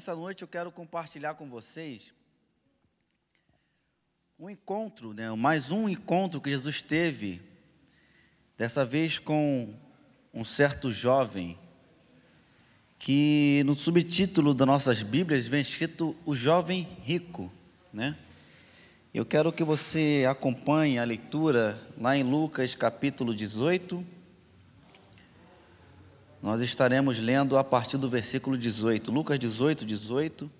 nessa noite eu quero compartilhar com vocês um encontro, né, mais um encontro que Jesus teve, dessa vez com um certo jovem, que no subtítulo das nossas Bíblias vem escrito o jovem rico, né? Eu quero que você acompanhe a leitura lá em Lucas capítulo 18. Nós estaremos lendo a partir do versículo 18. Lucas 18, 18.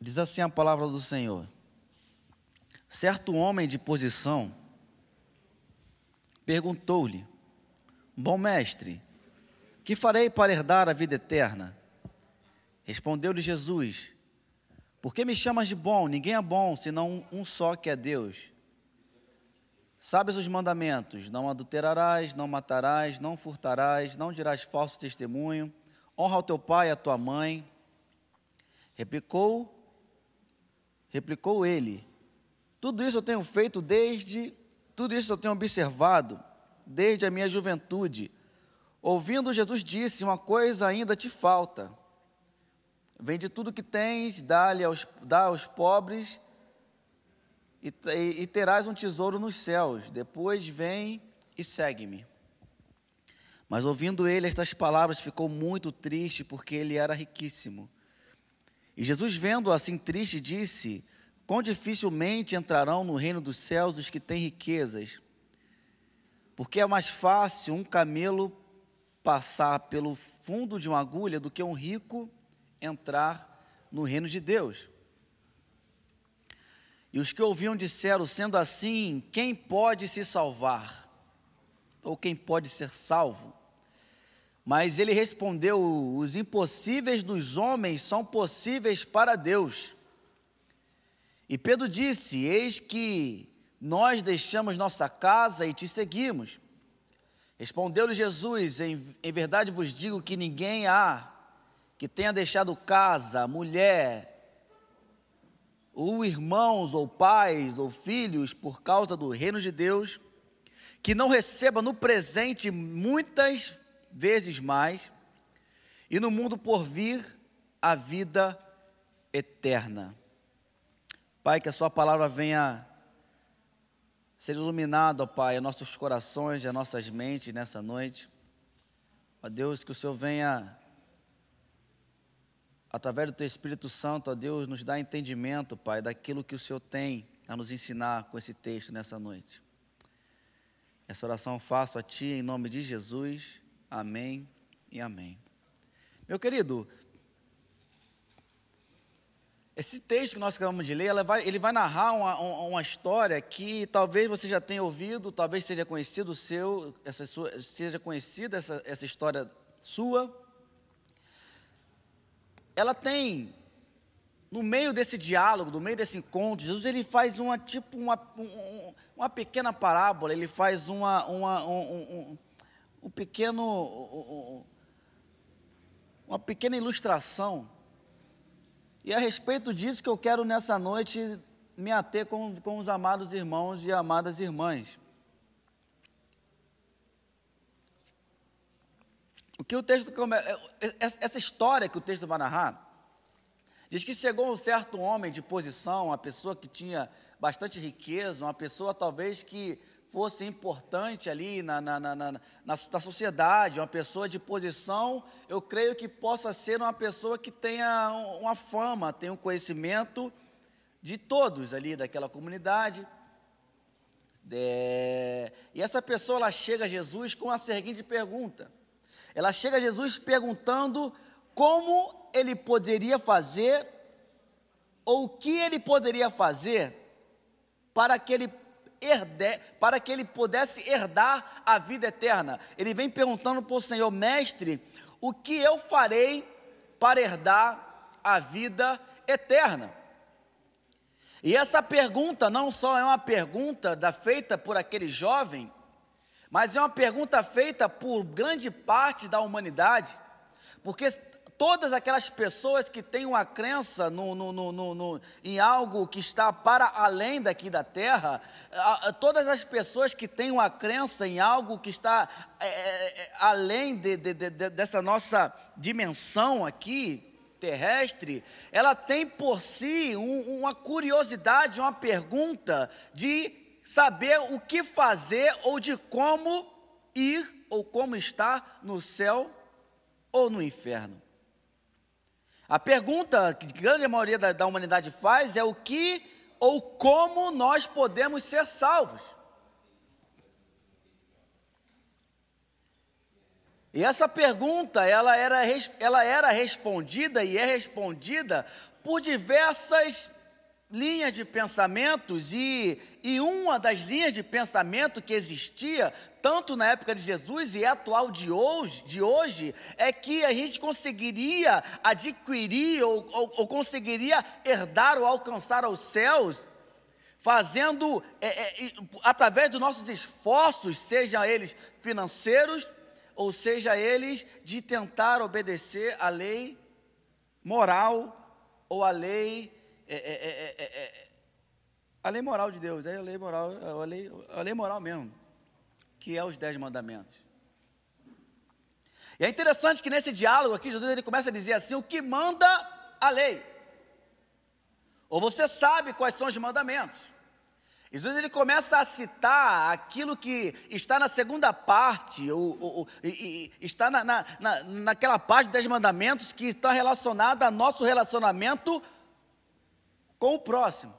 Diz assim a palavra do Senhor: Certo homem de posição perguntou-lhe: Bom mestre, que farei para herdar a vida eterna? Respondeu-lhe Jesus: Por que me chamas de bom? Ninguém é bom senão um só que é Deus. Sabes os mandamentos: não adulterarás, não matarás, não furtarás, não dirás falso testemunho, honra ao teu pai e à tua mãe. Replicou Replicou ele: Tudo isso eu tenho feito desde, tudo isso eu tenho observado desde a minha juventude. Ouvindo Jesus disse: Uma coisa ainda te falta. Vende tudo que tens, dá-lhe aos, dá aos pobres e, e, terás um tesouro nos céus. Depois vem e segue-me. Mas ouvindo ele estas palavras, ficou muito triste, porque ele era riquíssimo. E Jesus, vendo assim triste, disse: Quão dificilmente entrarão no reino dos céus os que têm riquezas, porque é mais fácil um camelo passar pelo fundo de uma agulha do que um rico entrar no reino de Deus. E os que ouviam disseram: sendo assim, quem pode se salvar? Ou quem pode ser salvo? Mas ele respondeu: Os impossíveis dos homens são possíveis para Deus. E Pedro disse: Eis que nós deixamos nossa casa e te seguimos. Respondeu-lhe Jesus: em, em verdade vos digo que ninguém há que tenha deixado casa, mulher, ou irmãos, ou pais, ou filhos, por causa do reino de Deus, que não receba no presente muitas vezes mais, e no mundo por vir a vida eterna. Pai, que a Sua palavra venha ser iluminada, ó Pai, a nossos corações e nossas mentes nessa noite. Ó Deus, que o Senhor venha, através do Teu Espírito Santo, ó Deus, nos dá entendimento, Pai, daquilo que o Senhor tem a nos ensinar com esse texto nessa noite. Essa oração faço a Ti em nome de Jesus. Amém e amém. Meu querido, esse texto que nós acabamos de ler, ele vai, ele vai narrar uma, uma, história que talvez você já tenha ouvido, talvez seja conhecido seu, essa sua, seja conhecida essa, essa história sua. Ela tem, no meio desse diálogo, no meio desse encontro, Jesus ele faz uma tipo uma, um, uma pequena parábola, ele faz uma, uma um, um, um pequeno, uma pequena ilustração. E a respeito disso que eu quero nessa noite me ater com, com os amados irmãos e amadas irmãs. O que o texto é, é, essa história que o texto vai narrar diz que chegou um certo homem de posição, uma pessoa que tinha bastante riqueza, uma pessoa talvez que fosse importante ali na, na, na, na, na sociedade, uma pessoa de posição, eu creio que possa ser uma pessoa que tenha uma fama, tenha um conhecimento de todos ali daquela comunidade. É, e essa pessoa ela chega a Jesus com a seguinte pergunta: ela chega a Jesus perguntando como ele poderia fazer, ou o que ele poderia fazer, para que ele herde, para que ele pudesse herdar a vida eterna. Ele vem perguntando para o Senhor, mestre, o que eu farei para herdar a vida eterna? E essa pergunta não só é uma pergunta da, feita por aquele jovem, mas é uma pergunta feita por grande parte da humanidade, porque todas aquelas pessoas que têm uma crença no, no, no, em algo que está para além daqui da terra, todas as pessoas que têm uma crença em algo que está é, é, é, além de, de, de, dessa nossa dimensão aqui, terrestre, ela tem por si um, uma curiosidade, uma pergunta de saber o que fazer ou de como ir ou como estar no céu ou no inferno. A pergunta que a grande maioria da, da humanidade faz é o que ou como nós podemos ser salvos. E essa pergunta, ela era, ela era respondida e é respondida por diversas linhas de pensamentos, e, e uma das linhas de pensamento que existia, tanto na época de Jesus e é atual de hoje, de hoje, é que a gente conseguiria adquirir ou, ou, ou conseguiria herdar ou alcançar os céus, fazendo, é, é, através dos nossos esforços, sejam eles financeiros, ou seja eles de tentar obedecer a lei moral ou a lei é é é, é, é, a lei moral de Deus, é a lei moral, a lei, a lei moral mesmo, que é os dez mandamentos. E é interessante que nesse diálogo aqui, Jesus ele começa a dizer assim: o que manda a lei? Ou você sabe quais são os mandamentos? Jesus ele começa a citar aquilo que está na segunda parte, ou, ou, e, e, está na, na, naquela parte dos mandamentos que está relacionada ao nosso relacionamento com o próximo.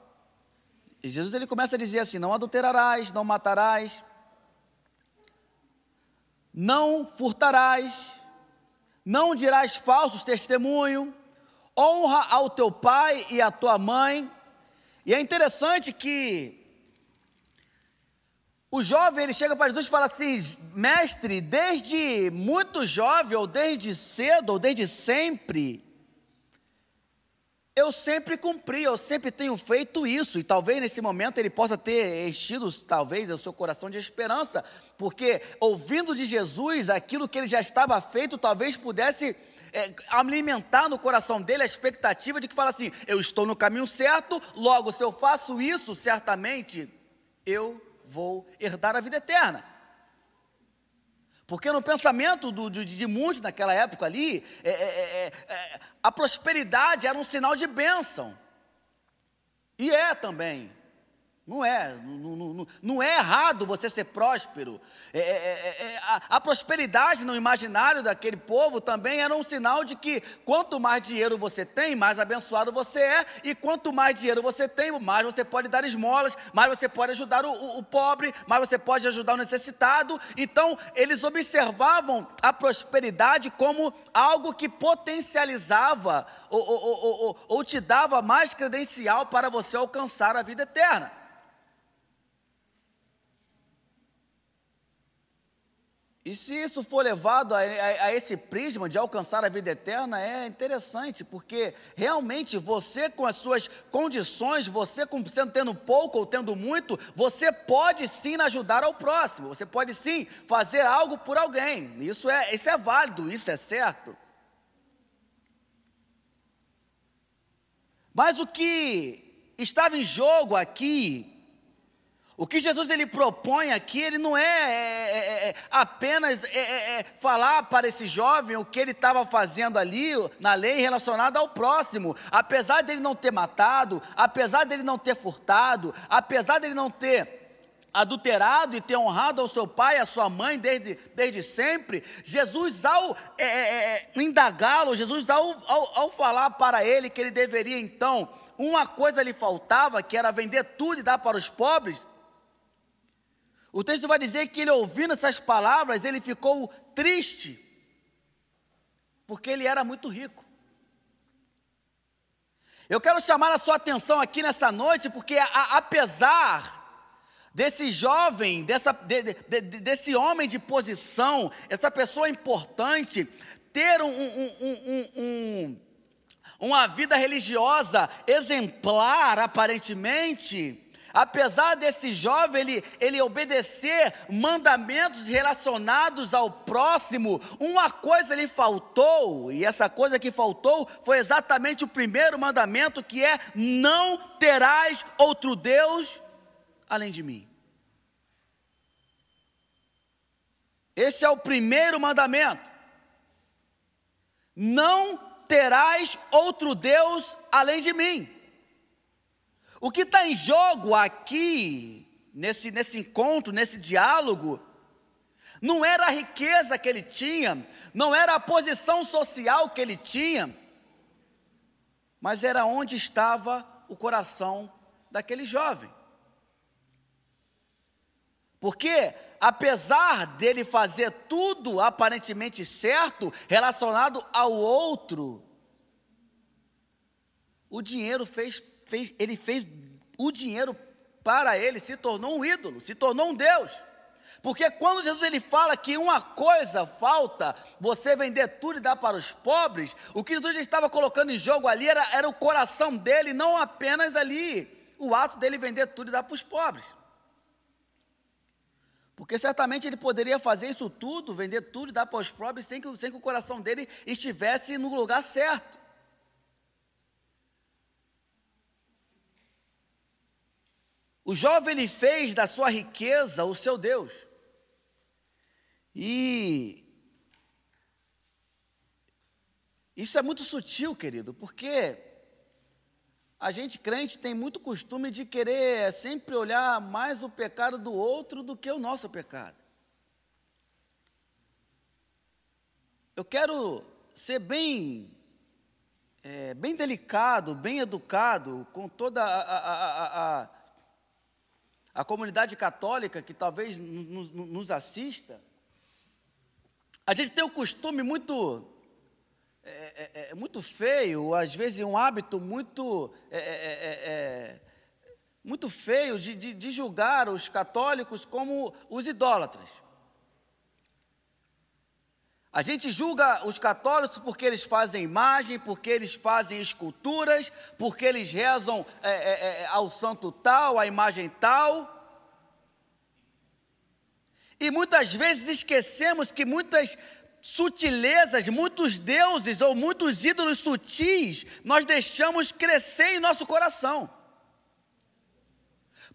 E Jesus ele começa a dizer assim: não adulterarás, não matarás, não furtarás, não dirás falsos testemunho, honra ao teu pai e à tua mãe. E é interessante que o jovem ele chega para Jesus e fala assim: mestre, desde muito jovem, ou desde cedo, ou desde sempre, eu sempre cumpri, eu sempre tenho feito isso, e talvez nesse momento ele possa ter enchido, talvez, o seu coração de esperança, porque ouvindo de Jesus aquilo que ele já estava feito, talvez pudesse é, alimentar no coração dele a expectativa de que fala assim: eu estou no caminho certo, logo, se eu faço isso, certamente eu vou herdar a vida eterna. Porque no pensamento do, de, de muitos naquela época ali, é, é, é, é, a prosperidade era um sinal de bênção. E é também. Não é, não, não, não, é errado você ser próspero. É, é, é, é, a, a, prosperidade no imaginário daquele povo também era um sinal de que quanto mais dinheiro você tem, mais abençoado você é, e quanto mais dinheiro você tem, mais você pode dar esmolas, mais você pode ajudar o, o, o pobre, mais você pode ajudar o necessitado. Então, eles observavam a prosperidade como algo que potencializava ou, ou, ou, ou te dava mais credencial para você alcançar a vida eterna. E se isso for levado a, a, a, esse prisma de alcançar a vida eterna, é interessante, porque realmente você, com as suas condições, você com, tendo pouco ou tendo muito, você pode sim ajudar ao próximo, você pode sim fazer algo por alguém. Isso é, isso é válido, isso é certo. Mas o que estava em jogo aqui o que Jesus ele propõe aqui, ele não é, é, é, é apenas é, é, é, falar para esse jovem o que ele estava fazendo ali na lei relacionada ao próximo. Apesar dele não ter matado, apesar dele não ter furtado, apesar dele não ter adulterado e ter honrado ao seu pai e à sua mãe desde, desde sempre, Jesus, ao indagá-lo, Jesus, ao, ao, ao falar para ele que ele deveria então, uma coisa lhe faltava, que era vender tudo e dar para os pobres, o texto vai dizer que ele ouvindo essas palavras, ele ficou triste, porque ele era muito rico. Eu quero chamar a sua atenção aqui nessa noite, porque a, apesar desse jovem, dessa, de, de, desse homem de posição, essa pessoa importante, ter um, um, um, uma vida religiosa exemplar, aparentemente, apesar desse jovem ele, ele obedecer mandamentos relacionados ao próximo, uma coisa lhe faltou, e essa coisa que faltou foi exatamente o primeiro mandamento, que é: não terás outro Deus além de mim. Esse é o primeiro mandamento. Não terás outro Deus além de mim. O que está em jogo aqui, nesse, nesse encontro, nesse diálogo, não era a riqueza que ele tinha, não era a posição social que ele tinha, mas era onde estava o coração daquele jovem. Porque, apesar dele fazer tudo aparentemente certo, relacionado ao outro, o dinheiro fez, fez, ele fez o dinheiro para ele, se tornou um ídolo, se tornou um Deus. Porque quando Jesus ele fala que uma coisa falta, você vender tudo e dar para os pobres, o que Jesus estava colocando em jogo ali era, era o coração dele, não apenas ali o ato dele vender tudo e dar para os pobres. Porque certamente ele poderia fazer isso tudo, vender tudo e dar para os pobres, sem que, sem que o coração dele estivesse no lugar certo. O jovem ele fez da sua riqueza o seu Deus. E isso é muito sutil, querido, porque a gente crente tem muito costume de querer sempre olhar mais o pecado do outro do que o nosso pecado. Eu quero ser bem, é, bem delicado, bem educado com toda a, a, a, a comunidade católica que talvez nos, assista. A gente tem o costume muito é, é, é, muito feio, às vezes um hábito muito, é, é, é muito feio de, de, de julgar os católicos como os idólatras. A gente julga os católicos porque eles fazem imagem, porque eles fazem esculturas, porque eles rezam é, é, ao santo tal, à imagem tal. E muitas vezes esquecemos que muitas sutilezas, muitos deuses ou muitos ídolos sutis, nós deixamos crescer em nosso coração.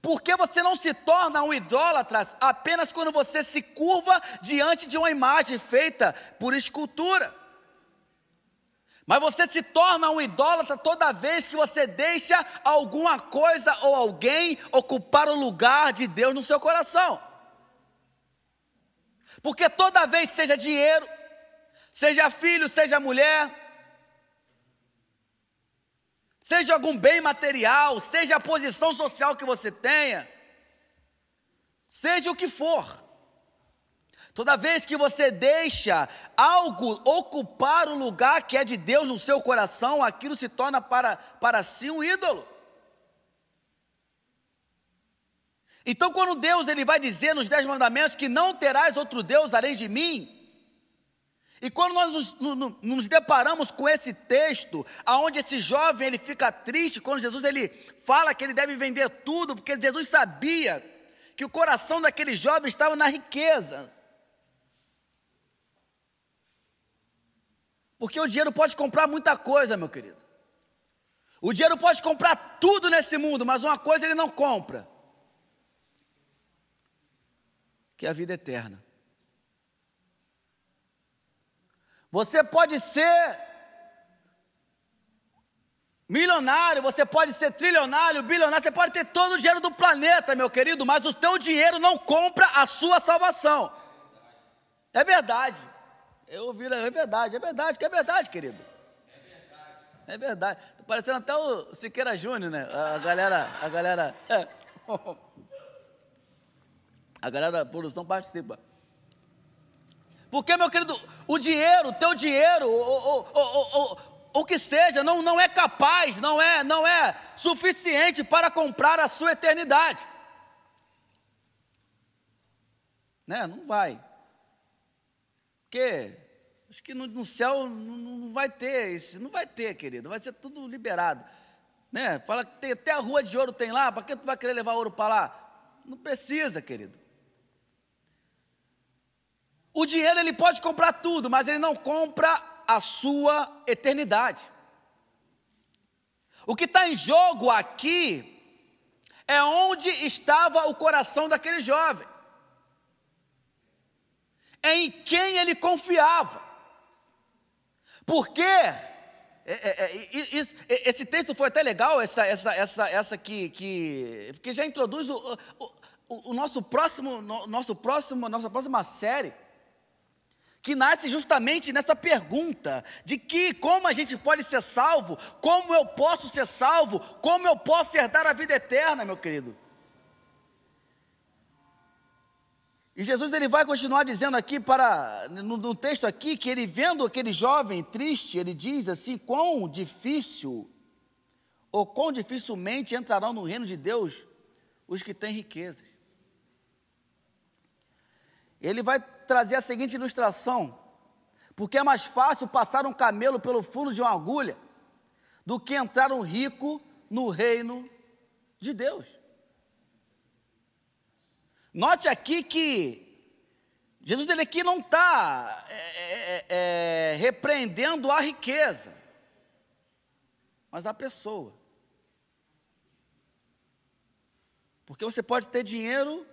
Porque você não se torna um idólatra apenas quando você se curva diante de uma imagem feita por escultura. Mas você se torna um idólatra toda vez que você deixa alguma coisa ou alguém ocupar o lugar de Deus no seu coração. Porque toda vez, seja dinheiro, seja filho, seja mulher, seja algum bem material, seja a posição social que você tenha, seja o que for. Toda vez que você deixa algo ocupar o lugar que é de Deus no seu coração, aquilo se torna para, para si um ídolo. Então, quando Deus ele vai dizer nos Dez Mandamentos que não terás outro Deus além de mim, e quando nós nos, nos, nos, deparamos com esse texto, aonde esse jovem ele fica triste, quando Jesus ele fala que ele deve vender tudo, porque Jesus sabia que o coração daquele jovem estava na riqueza. Porque o dinheiro pode comprar muita coisa, meu querido. O dinheiro pode comprar tudo nesse mundo, mas uma coisa ele não compra: que é a vida eterna. Você pode ser milionário, você pode ser trilionário, bilionário, você pode ter todo o dinheiro do planeta, meu querido, mas o teu dinheiro não compra a sua salvação. É verdade. Eu ouvi, é verdade, é verdade, que é verdade, querido. É verdade. Tá parecendo até o Siqueira Júnior, né? A galera, a galera, é. a galera da produção participa. Porque, meu querido, o dinheiro, o teu dinheiro, o, o, o, o, que seja, não, não é capaz, não é, não é suficiente para comprar a sua eternidade. Né? Não vai. Porque acho que no, no céu não, não vai ter isso, não vai ter, querido, vai ser tudo liberado. Né? Fala que tem, até a rua de ouro tem lá, para que tu vai querer levar ouro para lá? Não precisa, querido. O dinheiro ele pode comprar tudo, mas ele não compra a sua eternidade. O que está em jogo aqui é onde estava o coração daquele jovem, é em quem ele confiava, porque é, é, é, esse texto foi até legal, essa, essa, essa, essa que, que, porque já introduz o, o, o nosso próximo, nosso próximo, nossa próxima série, que nasce justamente nessa pergunta de que como a gente pode ser salvo, como eu posso ser salvo, como eu posso herdar a vida eterna, meu querido. E Jesus ele vai continuar dizendo aqui para no, no, texto aqui que ele vendo aquele jovem triste, ele diz assim: quão difícil ou quão dificilmente entrarão no reino de Deus os que têm riquezas. Ele vai trazer a seguinte ilustração: porque é mais fácil passar um camelo pelo fundo de uma agulha do que entrar um rico no reino de Deus. Note aqui que Jesus ele aqui não está é, é, é, repreendendo a riqueza, mas a pessoa. Porque você pode ter dinheiro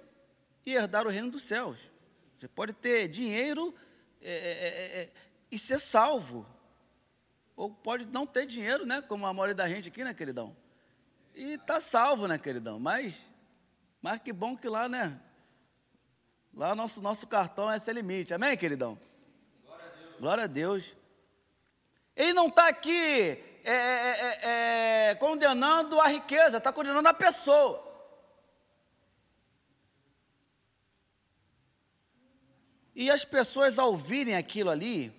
e herdar o reino dos céus. Você pode ter dinheiro é, é, é, e ser salvo. Ou pode não ter dinheiro, né? Como a maioria da gente aqui, né, queridão? E está salvo, né, queridão? Mas, mas que bom que lá, né? Lá nosso, nosso cartão é sem limite. Amém, queridão? Glória a Deus. Glória a Deus. Ele não está aqui é, é, é, é, condenando a riqueza, está condenando a pessoa. E as pessoas ao ouvirem aquilo ali,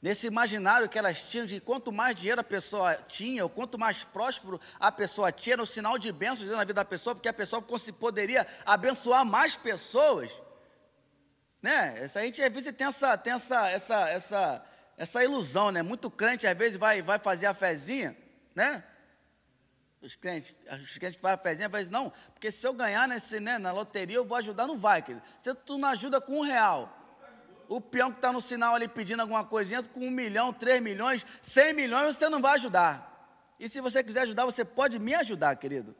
nesse imaginário que elas tinham de quanto mais dinheiro a pessoa tinha, ou quanto mais próspero a pessoa tinha, era um sinal de bênção na vida da pessoa, porque a pessoa poderia abençoar mais pessoas. Né? Essa, a gente às vezes tem essa, tem essa, essa, essa, essa ilusão, né? Muito crente às vezes vai, vai fazer a fezinha, né? Os crentes, os crentes que fazem a fezinha, vai dizer, não, porque se eu ganhar nesse, né, na loteria, eu vou ajudar, não vai, querido. Se tu não ajuda com um real, o peão que está no sinal ali pedindo alguma coisinha, com um milhão, três milhões, cem milhões, você não vai ajudar. E se você quiser ajudar, você pode me ajudar, querido.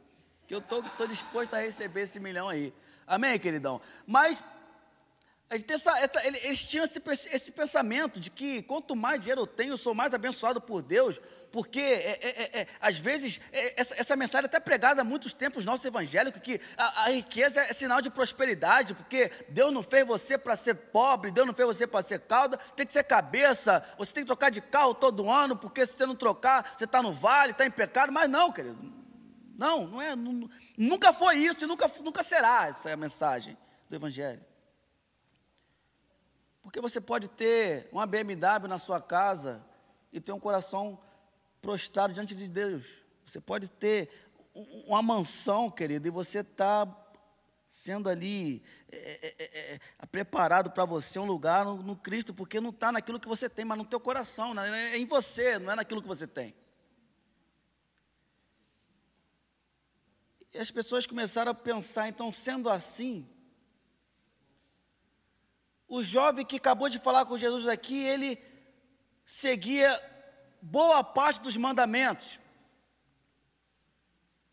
Que eu estou disposto a receber esse milhão aí. Amém, queridão? Mas essa, essa, eles tinham esse, esse, pensamento de que quanto mais dinheiro eu tenho, eu sou mais abençoado por Deus, porque é, é, é, é às vezes é, essa, essa, mensagem é até pregada há muitos tempos no nosso evangélico, que a, a riqueza é sinal de prosperidade, porque Deus não fez você para ser pobre, Deus não fez você para ser cauda, tem que ser cabeça, você tem que trocar de carro todo ano, porque se você não trocar, você está no vale, está em pecado, mas não, querido, não, não é, não, nunca foi isso e nunca, nunca será essa a mensagem do evangelho. Porque você pode ter uma BMW na sua casa e ter um coração prostrado diante de Deus. Você pode ter uma mansão, querido, e você está sendo ali é, é, é, é, é preparado para você um lugar no, no Cristo, porque não está naquilo que você tem, mas no teu coração, né? é em você, não é naquilo que você tem. E as pessoas começaram a pensar, então, sendo assim, o jovem que acabou de falar com Jesus aqui, ele seguia boa parte dos mandamentos.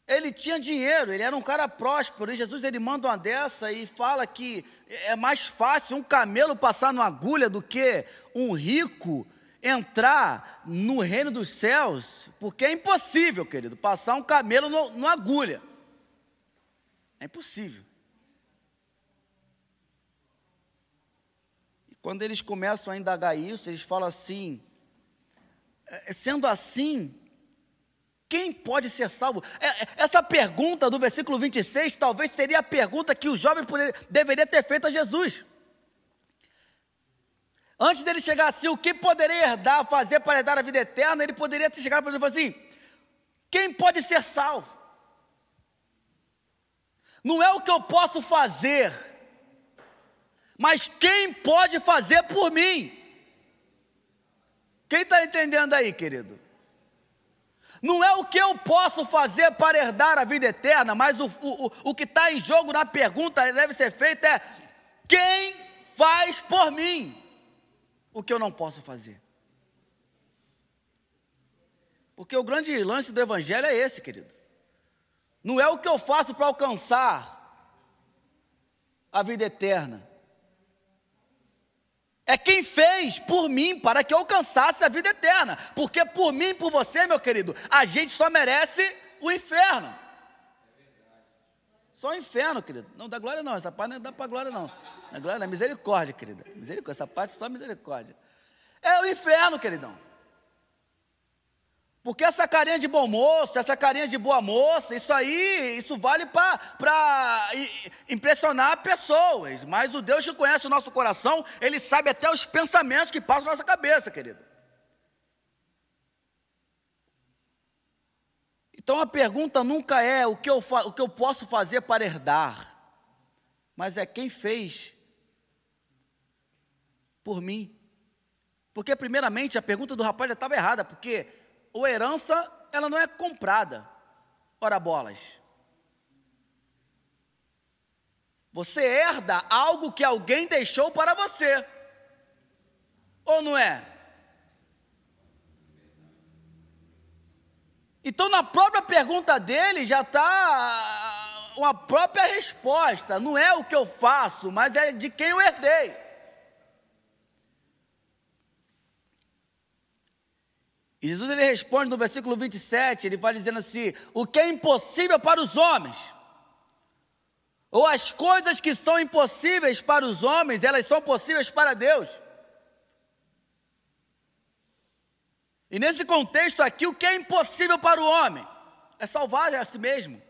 Ele tinha dinheiro, ele era um cara próspero, e Jesus ele manda uma dessa e fala que é mais fácil um camelo passar numa agulha do que um rico entrar no reino dos céus, porque é impossível, querido, passar um camelo numa agulha. É impossível. Quando eles começam a indagar isso, eles falam assim: é, sendo assim, quem pode ser salvo? É, é, essa pergunta do versículo 26 talvez seria a pergunta que o jovem deveria ter feito a Jesus. Antes dele chegar assim, o que poderia herdar, fazer para herdar a vida eterna? Ele poderia ter chegado para ele e assim: quem pode ser salvo? Não é o que eu posso fazer, mas quem pode fazer por mim? Quem está entendendo aí, querido? Não é o que eu posso fazer para herdar a vida eterna, mas o, o, o que está em jogo na pergunta deve ser feita é: quem faz por mim o que eu não posso fazer? Porque o grande lance do Evangelho é esse, querido. Não é o que eu faço para alcançar a vida eterna. É quem fez por mim para que eu alcançasse a vida eterna. Porque por mim por você, meu querido, a gente só merece o inferno. Só o inferno, querido. Não dá glória, não. Essa parte não dá para glória, não. A glória é misericórdia, querida. Misericórdia. Essa parte só misericórdia. É o inferno, queridão. Porque essa carinha de bom moço, essa carinha de boa moça, isso aí, isso vale para impressionar pessoas. Mas o Deus que conhece o nosso coração, Ele sabe até os pensamentos que passam na nossa cabeça, querido. Então a pergunta nunca é o que eu, o que eu posso fazer para herdar, mas é quem fez por mim. Porque, primeiramente, a pergunta do rapaz já estava errada, porque ou herança, ela não é comprada. Ora bolas. Você herda algo que alguém deixou para você. Ou não é? Então, na própria pergunta dele já está uma própria resposta. Não é o que eu faço, mas é de quem eu herdei. E Jesus ele responde no versículo 27, ele vai dizendo assim: o que é impossível para os homens, ou as coisas que são impossíveis para os homens, elas são possíveis para Deus. E nesse contexto aqui, o que é impossível para o homem é salvar a si mesmo.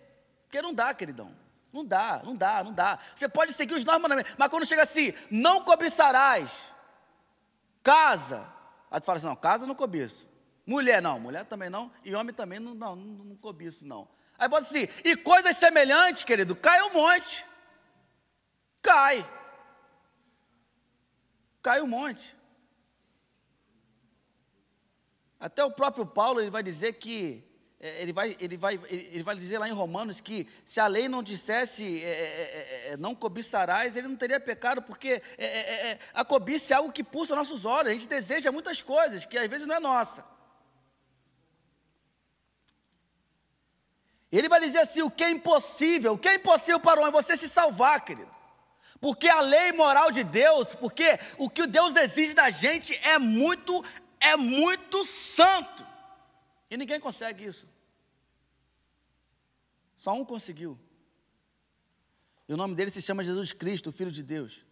Porque não dá, queridão. Não dá, não dá, não dá. Você pode seguir os normais, mas quando chega assim, não cobiçarás casa. Aí tu fala assim: não, casa não cobiço. Mulher não, mulher também não, e homem também não, não, não, não cobiço não. Aí pode assim, e coisas semelhantes, querido, cai um monte. Cai. Cai um monte. Até o próprio Paulo ele vai dizer que é, ele vai, ele, vai, ele vai dizer lá em Romanos que se a lei não dissesse é, é, é, é não cobiçarás, ele não teria pecado, porque é, a cobiça é algo que pulsa nossos olhos, a gente deseja muitas coisas que às vezes não é nossa. Ele vai dizer assim: o que é impossível, o que é impossível para o homem? Você se salvar, querido. Porque a lei moral de Deus, porque o que Deus exige da gente é muito, é muito santo. E ninguém consegue isso. Só um conseguiu. E o nome dele se chama Jesus Cristo, o Filho de Deus.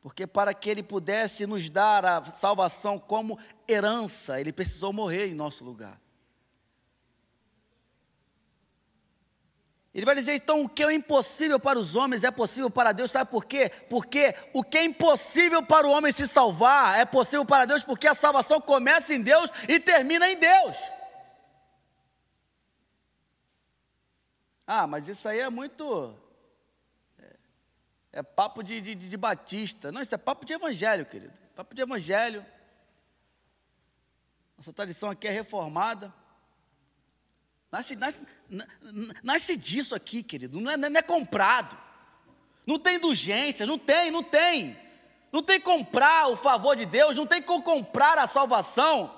Porque para que ele pudesse nos dar a salvação como herança, ele precisou morrer em nosso lugar. Ele vai dizer então o que é impossível para os homens é possível para Deus, sabe por quê? Porque o que é impossível para o homem se salvar é possível para Deus, porque a salvação começa em Deus e termina em Deus. Ah, mas isso aí é muito. É, é papo de, de, de, batista. Não, isso é papo de evangelho, querido. Papo de evangelho. Nossa tradição aqui é reformada. Nasce, nasce, nasce disso aqui, querido. Não é, não é comprado. Não tem indulgência, não tem, não tem. Não tem comprar o favor de Deus, não tem como comprar a salvação.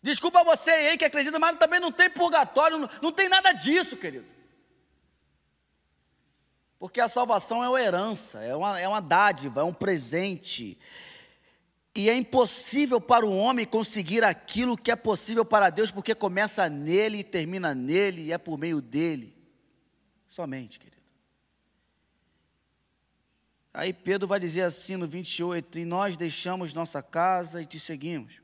Desculpa você aí que acredita, mas também não tem purgatório, não, não tem nada disso, querido. Porque a salvação é uma herança, é uma, é uma dádiva, é um presente. E é impossível para o homem conseguir aquilo que é possível para Deus, porque começa nele e termina nele, e é por meio dele. Somente, querido. Aí Pedro vai dizer assim no 28, e nós deixamos nossa casa e te seguimos.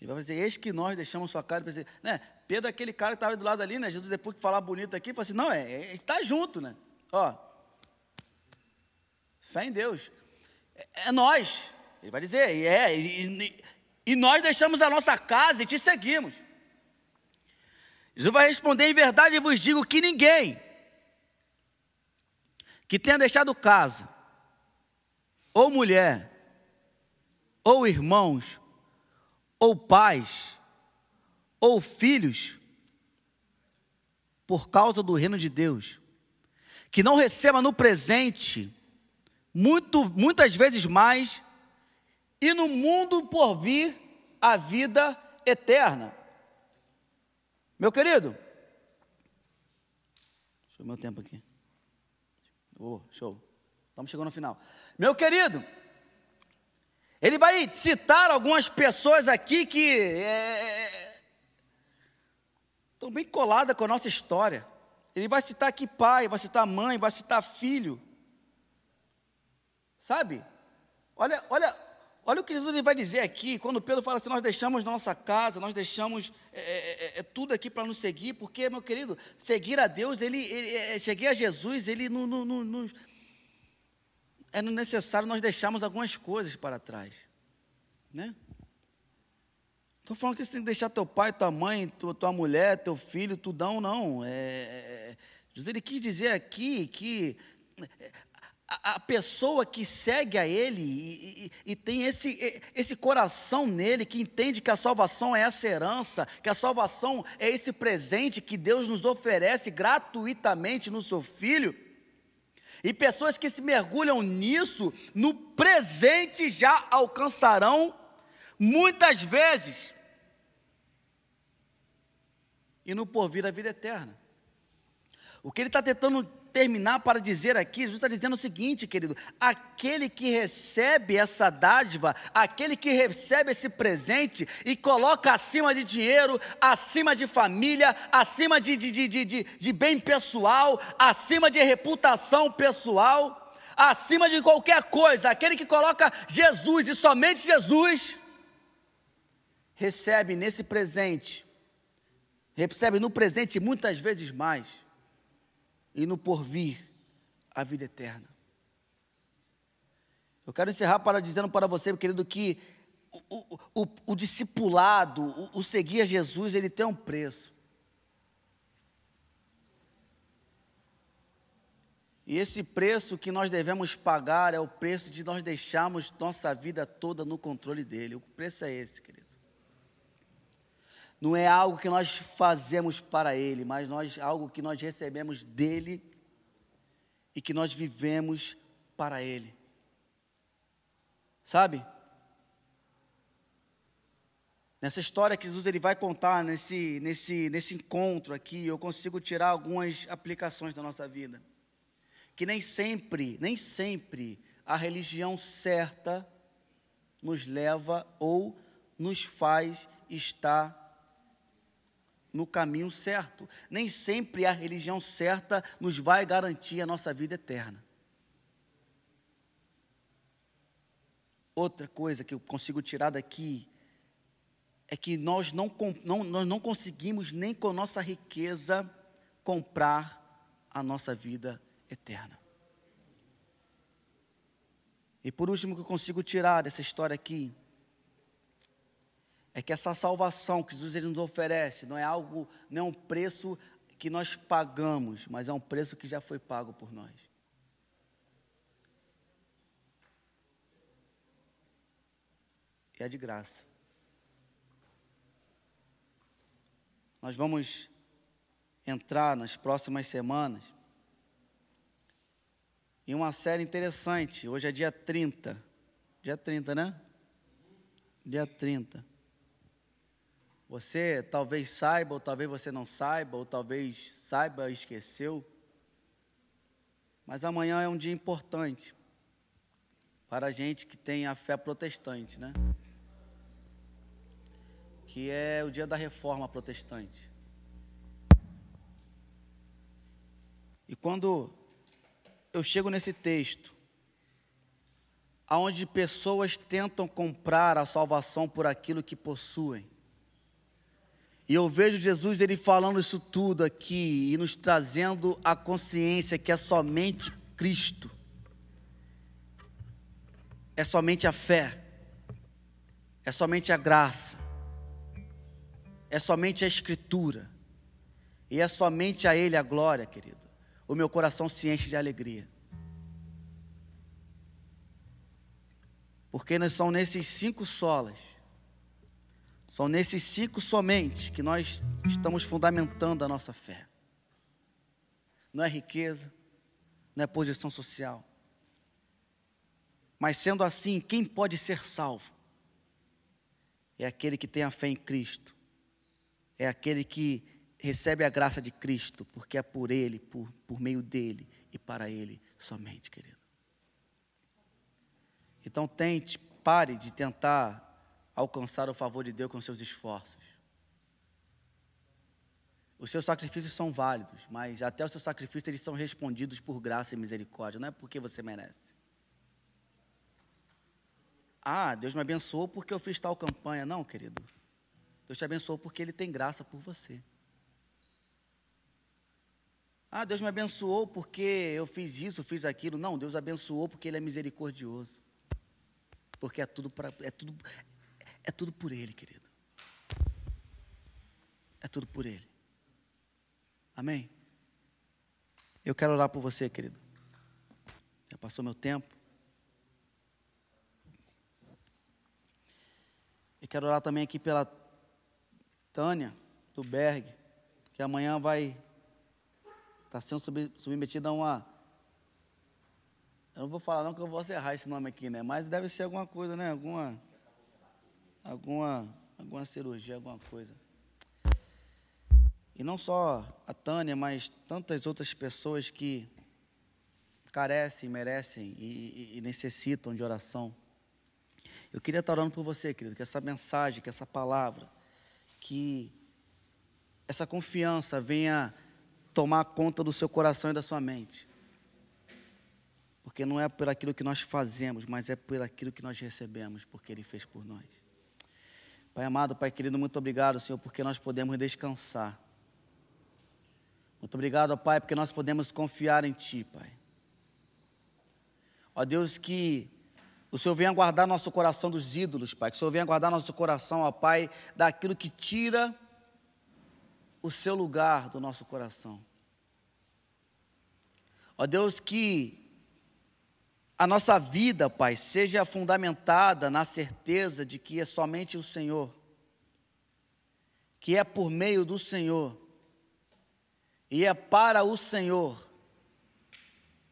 Ele vai dizer, eis que nós deixamos sua casa. Dizer, né? Pedro é aquele cara que estava do lado ali, né? Jesus, depois de falar bonito aqui, falou assim, não, é, a gente está junto, né? Ó, fé em Deus é nós. Ele vai dizer, é, e, e nós deixamos a nossa casa e te seguimos. Jesus vai responder: em verdade vos digo que ninguém que tenha deixado casa, ou mulher, ou irmãos, ou pais, ou filhos, por causa do reino de Deus, que não receba no presente, muito, muitas vezes mais, e no mundo por vir a vida eterna. Meu querido, deixa eu meu tempo aqui. Oh, show. Estamos chegando no final. Meu querido, ele vai citar algumas pessoas aqui que é, estão bem coladas com a nossa história. Ele vai citar aqui pai, vai citar mãe, vai citar filho. Sabe? Olha, olha, olha o que Jesus vai dizer aqui, quando Pedro fala assim: nós deixamos nossa casa, nós deixamos é, é, é, é tudo aqui para nos seguir, porque, meu querido, seguir a Deus, ele, ele é, seguir a Jesus, ele não, não, não, não é necessário nós deixarmos algumas coisas para trás, né? Estou falando que você tem que deixar teu pai, tua mãe, tua, tua mulher, teu filho, tudão, não. É, é, Jesus ele quis dizer aqui que a, pessoa que segue a Ele e, e, e, tem esse, esse coração nele, que entende que a salvação é essa herança, que a salvação é esse presente que Deus nos oferece gratuitamente no Seu Filho, e pessoas que se mergulham nisso, no presente já alcançarão, muitas vezes, e no porvir a vida eterna. O que ele está tentando terminar para dizer aqui, Jesus está dizendo o seguinte, querido: aquele que recebe essa dádiva, aquele que recebe esse presente e coloca acima de dinheiro, acima de família, acima de, de, de, de, de bem pessoal, acima de reputação pessoal, acima de qualquer coisa, aquele que coloca Jesus e somente Jesus, recebe nesse presente, recebe no presente muitas vezes mais e no porvir a vida eterna. Eu quero encerrar para dizendo para você, querido, que o, o, o, o discipulado, o, seguir a Jesus, ele tem um preço. E esse preço que nós devemos pagar é o preço de nós deixarmos nossa vida toda no controle dele. O preço é esse, querido não é algo que nós fazemos para Ele, mas nós, algo que nós recebemos dEle e que nós vivemos para Ele. Sabe? Nessa história que Jesus ele vai contar, nesse, nesse, nesse encontro aqui, eu consigo tirar algumas aplicações da nossa vida. Que nem sempre, nem sempre a religião certa nos leva ou nos faz estar no caminho certo. Nem sempre a religião certa nos vai garantir a nossa vida eterna. Outra coisa que eu consigo tirar daqui é que nós não, não, nós não conseguimos nem com nossa riqueza comprar a nossa vida eterna. E por último, que eu consigo tirar dessa história aqui é que essa salvação que Jesus ele nos oferece não é algo, não é um preço que nós pagamos, mas é um preço que já foi pago por nós. E é de graça. Nós vamos entrar nas próximas semanas em uma série interessante. Hoje é dia 30. Dia 30, né? Dia 30. Você talvez saiba, ou talvez você não saiba, ou talvez saiba e esqueceu. Mas amanhã é um dia importante para a gente que tem a fé protestante, né? Que é o dia da reforma protestante. E quando eu chego nesse texto, aonde pessoas tentam comprar a salvação por aquilo que possuem, e eu vejo Jesus ele falando isso tudo aqui e nos trazendo a consciência que é somente Cristo. É somente a fé. É somente a graça. É somente a escritura. E é somente a ele a glória, querido. O meu coração se enche de alegria. Porque nós são nesses cinco solas São nesses cinco somente que nós estamos fundamentando a nossa fé. Não é riqueza, não é posição social. Mas sendo assim, quem pode ser salvo? É aquele que tem a fé em Cristo. É aquele que recebe a graça de Cristo, porque é por Ele, por, por meio dele e para Ele somente, querido. Então tente, pare de tentar alcançar o favor de Deus com seus esforços. Os seus sacrifícios são válidos, mas até os seus sacrifícios eles são respondidos por graça e misericórdia, não é porque você merece. Ah, Deus me abençoou porque eu fiz tal campanha. Não, querido. Deus te abençoou porque Ele tem graça por você. Ah, Deus me abençoou porque eu fiz isso, fiz aquilo. Não, Deus abençoou porque Ele é misericordioso. Porque é tudo, pra, é tudo, é tudo por Ele, querido. É tudo por Ele. Amém? Eu quero orar por você, querido. Já passou meu tempo. Eu quero orar também aqui pela Tânia, do Berg, que amanhã vai estar tá sendo submetida a uma. Eu não vou falar não que eu vou errar esse nome aqui, né? Mas deve ser alguma coisa, né? Alguma alguma, alguma cirurgia, alguma coisa. E não só a Tânia, mas tantas outras pessoas que carecem, merecem e, e, e necessitam de oração. Eu queria estar orando por você, querido, que essa mensagem, que essa palavra, que essa confiança venha tomar conta do seu coração e da sua mente. Porque não é por aquilo que nós fazemos, mas é por aquilo que nós recebemos, porque Ele fez por nós. Pai amado, Pai querido, muito obrigado, Senhor, porque nós podemos descansar. Muito obrigado, Pai, porque nós podemos confiar em Ti, Pai. Ó Deus, que o Senhor venha guardar nosso coração dos ídolos, Pai. Que o Senhor venha guardar nosso coração, ó Pai, daquilo que tira o seu lugar do nosso coração. Ó Deus, que a nossa vida, Pai, seja fundamentada na certeza de que é somente o Senhor, que é por meio do Senhor e é para o Senhor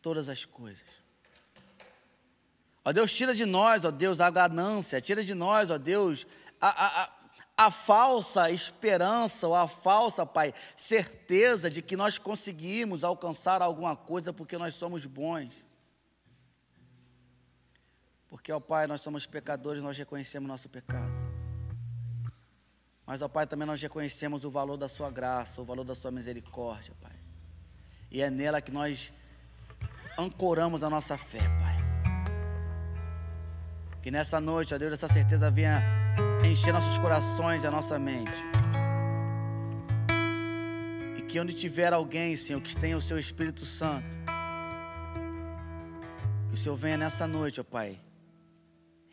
todas as coisas. Ó Deus, tira de nós, ó Deus, a ganância, tira de nós, ó Deus, a, a, a falsa esperança ou a falsa, Pai, certeza de que nós conseguimos alcançar alguma coisa porque nós somos bons. Porque, ó Pai, nós somos pecadores, nós reconhecemos nosso pecado. Mas, ó Pai, também nós reconhecemos o valor da Sua graça, o valor da Sua misericórdia, Pai. E é nela que nós ancoramos a nossa fé, Pai. Que nessa noite, ó Deus, essa certeza venha encher nossos corações e a nossa mente. E que onde tiver alguém, Senhor, que tenha o Seu Espírito Santo, que o Senhor venha nessa noite, ó Pai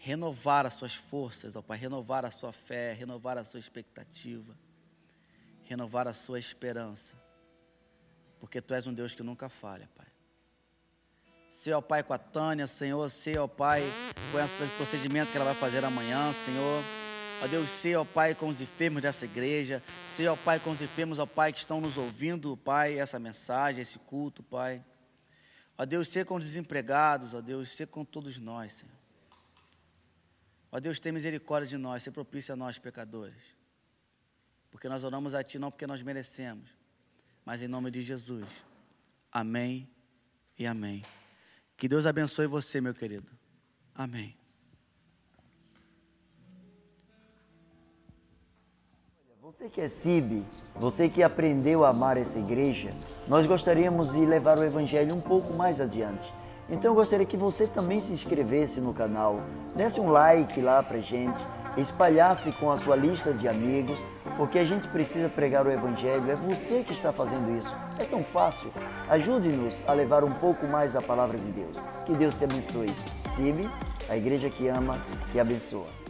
renovar as suas forças, ó Pai, renovar a sua fé, renovar a sua expectativa, renovar a sua esperança, porque Tu és um Deus que nunca falha, Pai. Sei, ó Pai, com a Tânia, Senhor, sei, ó Pai, com esse procedimento que ela vai fazer amanhã, Senhor. Ó Deus, sei, ó Pai, com os enfermos dessa igreja, sei, ó Pai, com os enfermos, ó Pai, que estão nos ouvindo, Pai, essa mensagem, esse culto, Pai. Ó Deus, sei com os desempregados, ó Deus, sei com todos nós, Senhor. Ó Deus, tem misericórdia de nós, se propício a nós, pecadores. Porque nós oramos a Ti não porque nós merecemos, mas em nome de Jesus. Amém e amém. Que Deus abençoe você, meu querido. Amém. Você que é CIB, você que aprendeu a amar essa igreja, nós gostaríamos de levar o Evangelho um pouco mais adiante. Então eu gostaria que você também se inscrevesse no canal, desse um like lá pra gente, espalhasse com a sua lista de amigos, porque a gente precisa pregar o Evangelho, é você que está fazendo isso. É tão fácil. Ajude-nos a levar um pouco mais a palavra de Deus. Que Deus te abençoe. Sibe, a igreja que ama e abençoa.